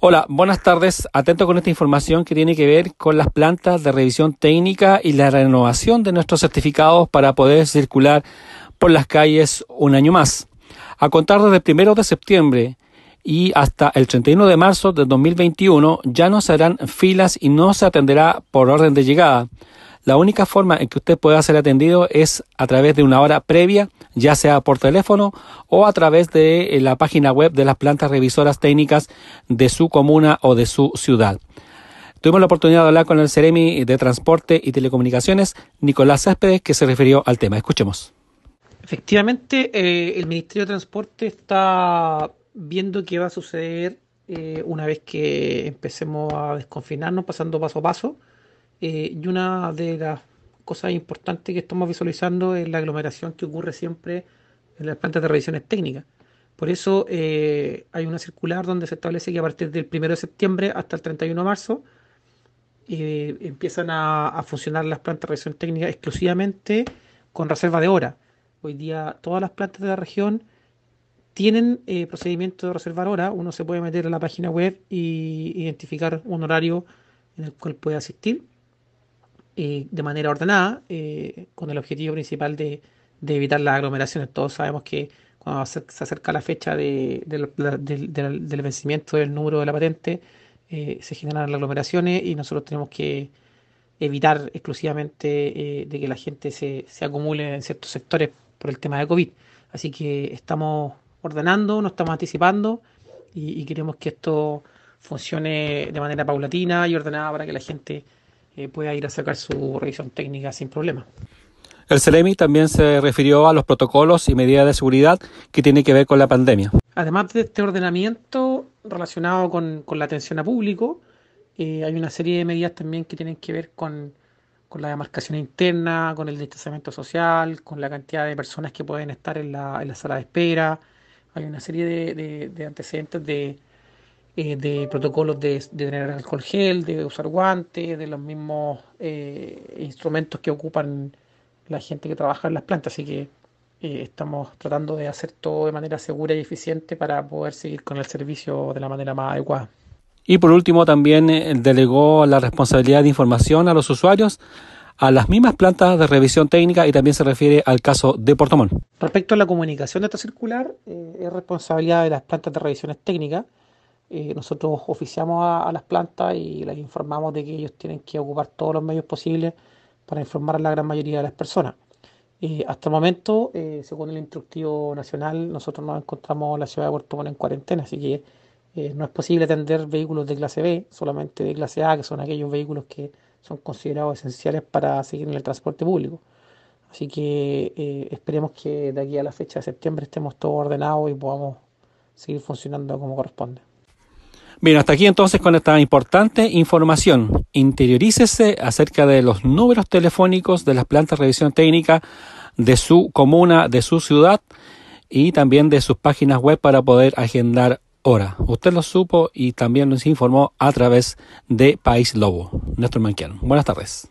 Hola, buenas tardes. Atento con esta información que tiene que ver con las plantas de revisión técnica y la renovación de nuestros certificados para poder circular por las calles un año más. A contar desde el primero de septiembre y hasta el 31 de marzo de 2021 ya no se harán filas y no se atenderá por orden de llegada. La única forma en que usted pueda ser atendido es a través de una hora previa, ya sea por teléfono o a través de eh, la página web de las plantas revisoras técnicas de su comuna o de su ciudad. Tuvimos la oportunidad de hablar con el Ceremi de Transporte y Telecomunicaciones, Nicolás Céspedes, que se refirió al tema. Escuchemos. Efectivamente, eh, el Ministerio de Transporte está viendo qué va a suceder eh, una vez que empecemos a desconfinarnos, pasando paso a paso. Eh, y una de las cosas importantes que estamos visualizando es la aglomeración que ocurre siempre en las plantas de revisiones técnicas. Por eso eh, hay una circular donde se establece que a partir del 1 de septiembre hasta el 31 de marzo eh, empiezan a, funcionar las plantas de revisión técnica exclusivamente con reserva de hora. Hoy día todas las plantas de la región tienen procedimiento de reservar hora. Uno se puede meter a la página web y identificar un horario en el cual puede asistir eh, de manera ordenada, eh, con el objetivo principal de, evitar las aglomeraciones. Todos sabemos que cuando se, acerca la fecha del, vencimiento del número de la patente, eh, se generan las aglomeraciones y nosotros tenemos que evitar exclusivamente de que la gente se, acumule en ciertos sectores por el tema de COVID. Así que estamos ordenando, nos estamos anticipando y, y queremos que esto funcione de manera paulatina y ordenada para que la gente eh, pueda ir a sacar su revisión técnica sin problema. El CELEMI también se refirió a los protocolos y medidas de seguridad que tienen que ver con la pandemia. Además de este ordenamiento relacionado con, la atención a público, eh, hay una serie de medidas también que tienen que ver con, la demarcación interna, con el distanciamiento social, con la cantidad de personas que pueden estar en la, sala de espera. Hay una serie de antecedentes de, eh, de protocolos de, tener alcohol gel, de usar guantes, de los mismos eh, instrumentos que ocupan la gente que trabaja en las plantas. Así que eh, estamos tratando de hacer todo de manera segura y eficiente para poder seguir con el servicio de la manera más adecuada. Y por último, también delegó la responsabilidad de información a los usuarios a las mismas plantas de revisión técnica y también se refiere al caso de Portomón. Respecto a la comunicación de esta circular, es responsabilidad de las plantas de revisiones técnicas eh, nosotros oficiamos a, las plantas y les informamos de que ellos tienen que ocupar todos los medios posibles para informar a la gran mayoría de las personas. Eh, hasta el momento, eh, según el instructivo nacional, nosotros nos encontramos en la ciudad de Puerto Montt en cuarentena, así que no es posible atender vehículos de clase B, solamente de clase A, que son aquellos vehículos que son considerados esenciales para seguir en el transporte público. Así que esperemos que de aquí a la fecha de septiembre estemos todos ordenados y podamos seguir funcionando como corresponde. Bien, hasta aquí entonces con esta importante información. Interiorícese acerca de los números telefónicos de las plantas de revisión técnica de su comuna, de su ciudad y también de sus páginas web para poder agendar hora. Usted lo supo y también nos informó a través de País Lobo, Néstor Manquiano. Buenas tardes.